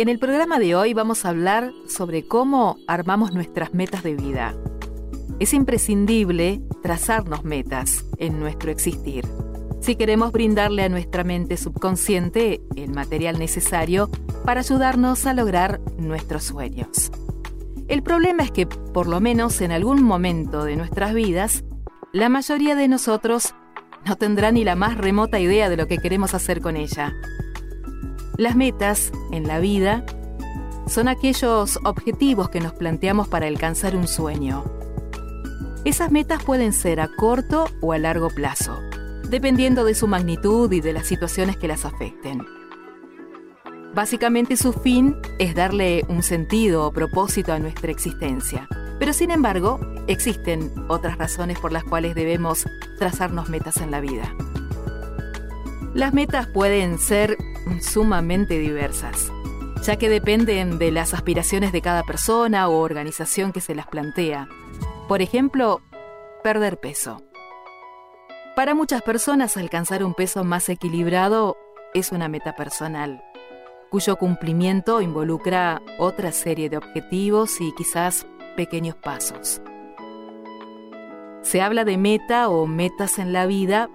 En el programa de hoy vamos a hablar sobre cómo armamos nuestras metas de vida. Es imprescindible trazarnos metas en nuestro existir. Si queremos brindarle a nuestra mente subconsciente el material necesario para ayudarnos a lograr nuestros sueños. El problema es que, por lo menos en algún momento de nuestras vidas, la mayoría de nosotros no tendrá ni la más remota idea de lo que queremos hacer con ella. Las metas en la vida son aquellos objetivos que nos planteamos para alcanzar un sueño. Esas metas pueden ser a corto o a largo plazo, dependiendo de su magnitud y de las situaciones que las afecten. Básicamente su fin es darle un sentido o propósito a nuestra existencia. Pero sin embargo, existen otras razones por las cuales debemos trazarnos metas en la vida. Las metas pueden ser sumamente diversas, ya que dependen de las aspiraciones de cada persona o organización que se las plantea. Por ejemplo, perder peso. Para muchas personas alcanzar un peso más equilibrado es una meta personal, cuyo cumplimiento involucra otra serie de objetivos y quizás pequeños pasos. Se habla de meta o metas en la vida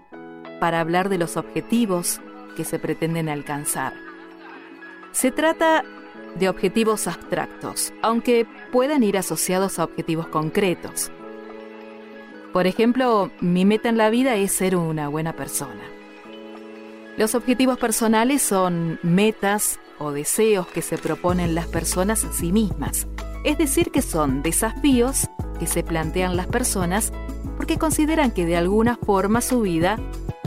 para hablar de los objetivos que se pretenden alcanzar. Se trata de objetivos abstractos, aunque puedan ir asociados a objetivos concretos. Por ejemplo, mi meta en la vida es ser una buena persona. Los objetivos personales son metas o deseos que se proponen las personas a sí mismas, es decir, que son desafíos que se plantean las personas porque consideran que de alguna forma su vida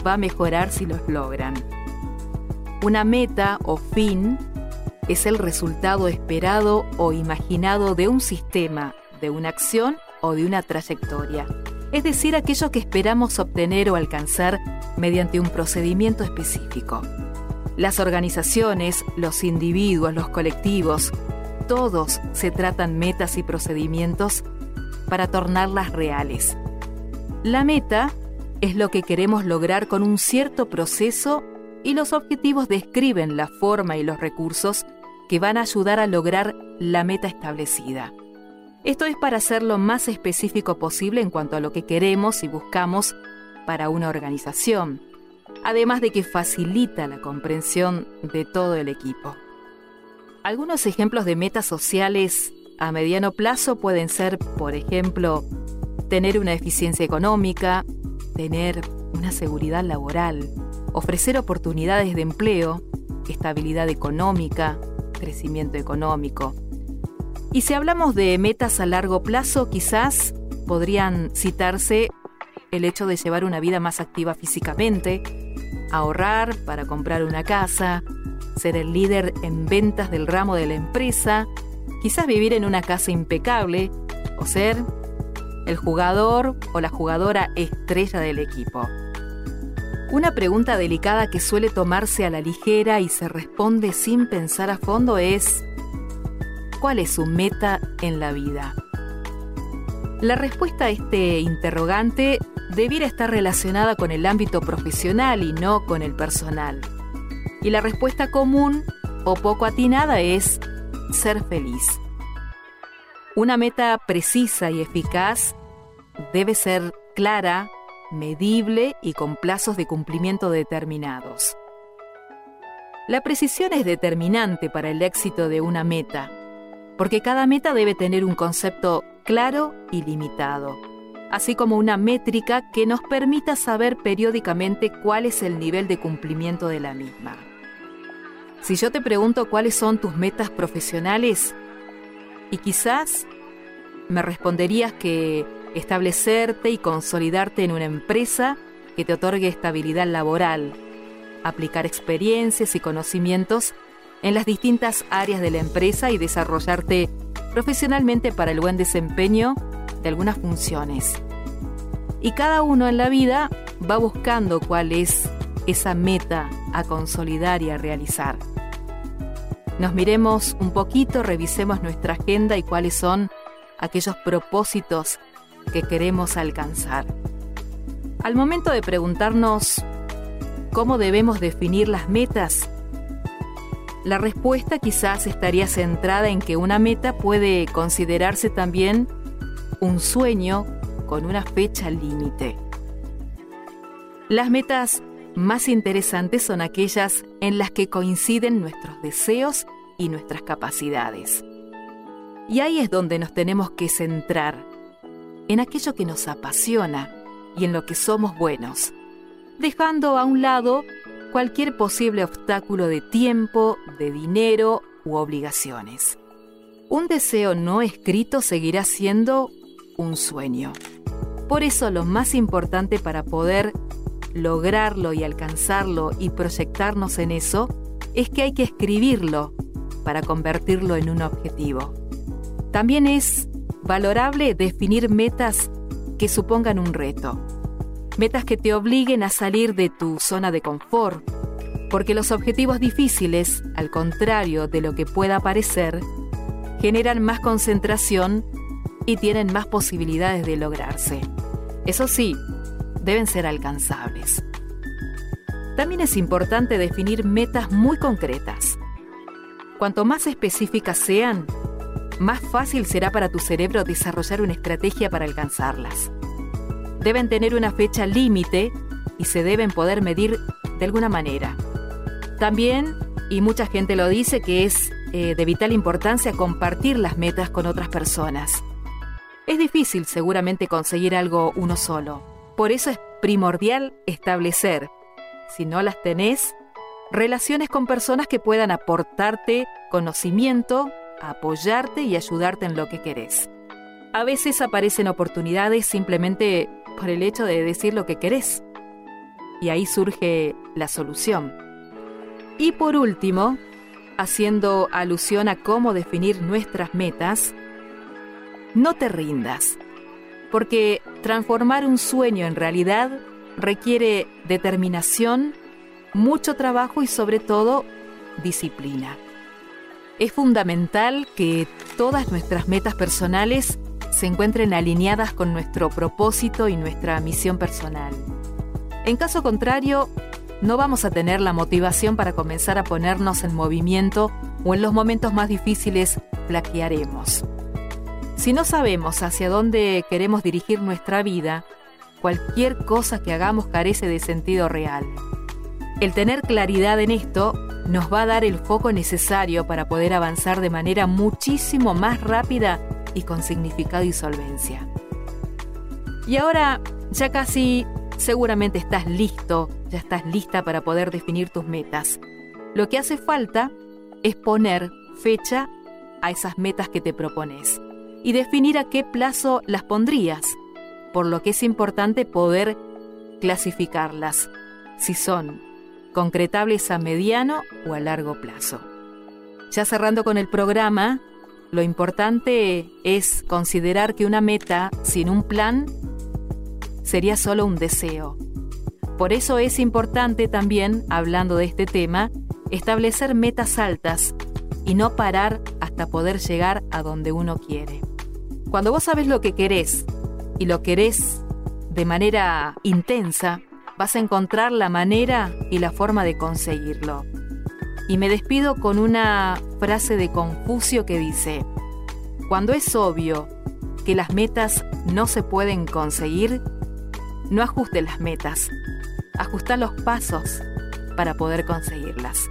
va a mejorar si los logran. Una meta o fin es el resultado esperado o imaginado de un sistema, de una acción o de una trayectoria, es decir, aquello que esperamos obtener o alcanzar mediante un procedimiento específico. Las organizaciones, los individuos, los colectivos, todos se tratan metas y procedimientos para tornarlas reales. La meta es lo que queremos lograr con un cierto proceso y los objetivos describen la forma y los recursos que van a ayudar a lograr la meta establecida. Esto es para ser lo más específico posible en cuanto a lo que queremos y buscamos para una organización, además de que facilita la comprensión de todo el equipo. Algunos ejemplos de metas sociales a mediano plazo pueden ser, por ejemplo, tener una eficiencia económica, tener una seguridad laboral, ofrecer oportunidades de empleo, estabilidad económica, crecimiento económico. Y si hablamos de metas a largo plazo, quizás podrían citarse el hecho de llevar una vida más activa físicamente, ahorrar para comprar una casa, ser el líder en ventas del ramo de la empresa, quizás vivir en una casa impecable o ser el jugador o la jugadora estrella del equipo. Una pregunta delicada que suele tomarse a la ligera y se responde sin pensar a fondo es, ¿cuál es su meta en la vida? La respuesta a este interrogante debiera estar relacionada con el ámbito profesional y no con el personal. Y la respuesta común o poco atinada es ser feliz. Una meta precisa y eficaz debe ser clara, medible y con plazos de cumplimiento determinados. La precisión es determinante para el éxito de una meta, porque cada meta debe tener un concepto claro y limitado, así como una métrica que nos permita saber periódicamente cuál es el nivel de cumplimiento de la misma. Si yo te pregunto cuáles son tus metas profesionales, y quizás me responderías que establecerte y consolidarte en una empresa que te otorgue estabilidad laboral, aplicar experiencias y conocimientos en las distintas áreas de la empresa y desarrollarte profesionalmente para el buen desempeño de algunas funciones. Y cada uno en la vida va buscando cuál es esa meta a consolidar y a realizar. Nos miremos un poquito, revisemos nuestra agenda y cuáles son aquellos propósitos que queremos alcanzar. Al momento de preguntarnos cómo debemos definir las metas, la respuesta quizás estaría centrada en que una meta puede considerarse también un sueño con una fecha límite. Las metas más interesantes son aquellas en las que coinciden nuestros deseos y nuestras capacidades. Y ahí es donde nos tenemos que centrar, en aquello que nos apasiona y en lo que somos buenos, dejando a un lado cualquier posible obstáculo de tiempo, de dinero u obligaciones. Un deseo no escrito seguirá siendo un sueño. Por eso lo más importante para poder lograrlo y alcanzarlo y proyectarnos en eso es que hay que escribirlo para convertirlo en un objetivo. También es valorable definir metas que supongan un reto. Metas que te obliguen a salir de tu zona de confort, porque los objetivos difíciles, al contrario de lo que pueda parecer, generan más concentración y tienen más posibilidades de lograrse. Eso sí, deben ser alcanzables. También es importante definir metas muy concretas. Cuanto más específicas sean, más fácil será para tu cerebro desarrollar una estrategia para alcanzarlas. Deben tener una fecha límite y se deben poder medir de alguna manera. También, y mucha gente lo dice, que es eh, de vital importancia compartir las metas con otras personas. Es difícil seguramente conseguir algo uno solo. Por eso es primordial establecer, si no las tenés, relaciones con personas que puedan aportarte conocimiento, apoyarte y ayudarte en lo que querés. A veces aparecen oportunidades simplemente por el hecho de decir lo que querés. Y ahí surge la solución. Y por último, haciendo alusión a cómo definir nuestras metas, no te rindas, porque transformar un sueño en realidad requiere determinación, mucho trabajo y sobre todo disciplina. Es fundamental que todas nuestras metas personales se encuentren alineadas con nuestro propósito y nuestra misión personal. En caso contrario, no vamos a tener la motivación para comenzar a ponernos en movimiento o en los momentos más difíciles plaquearemos. Si no sabemos hacia dónde queremos dirigir nuestra vida, cualquier cosa que hagamos carece de sentido real. El tener claridad en esto nos va a dar el foco necesario para poder avanzar de manera muchísimo más rápida y con significado y solvencia. Y ahora ya casi seguramente estás listo, ya estás lista para poder definir tus metas. Lo que hace falta es poner fecha a esas metas que te propones y definir a qué plazo las pondrías, por lo que es importante poder clasificarlas, si son concretables a mediano o a largo plazo. Ya cerrando con el programa, lo importante es considerar que una meta sin un plan sería solo un deseo. Por eso es importante también, hablando de este tema, establecer metas altas y no parar hasta poder llegar a donde uno quiere. Cuando vos sabes lo que querés y lo querés de manera intensa, vas a encontrar la manera y la forma de conseguirlo. Y me despido con una frase de Confucio que dice, cuando es obvio que las metas no se pueden conseguir, no ajustes las metas, ajusta los pasos para poder conseguirlas.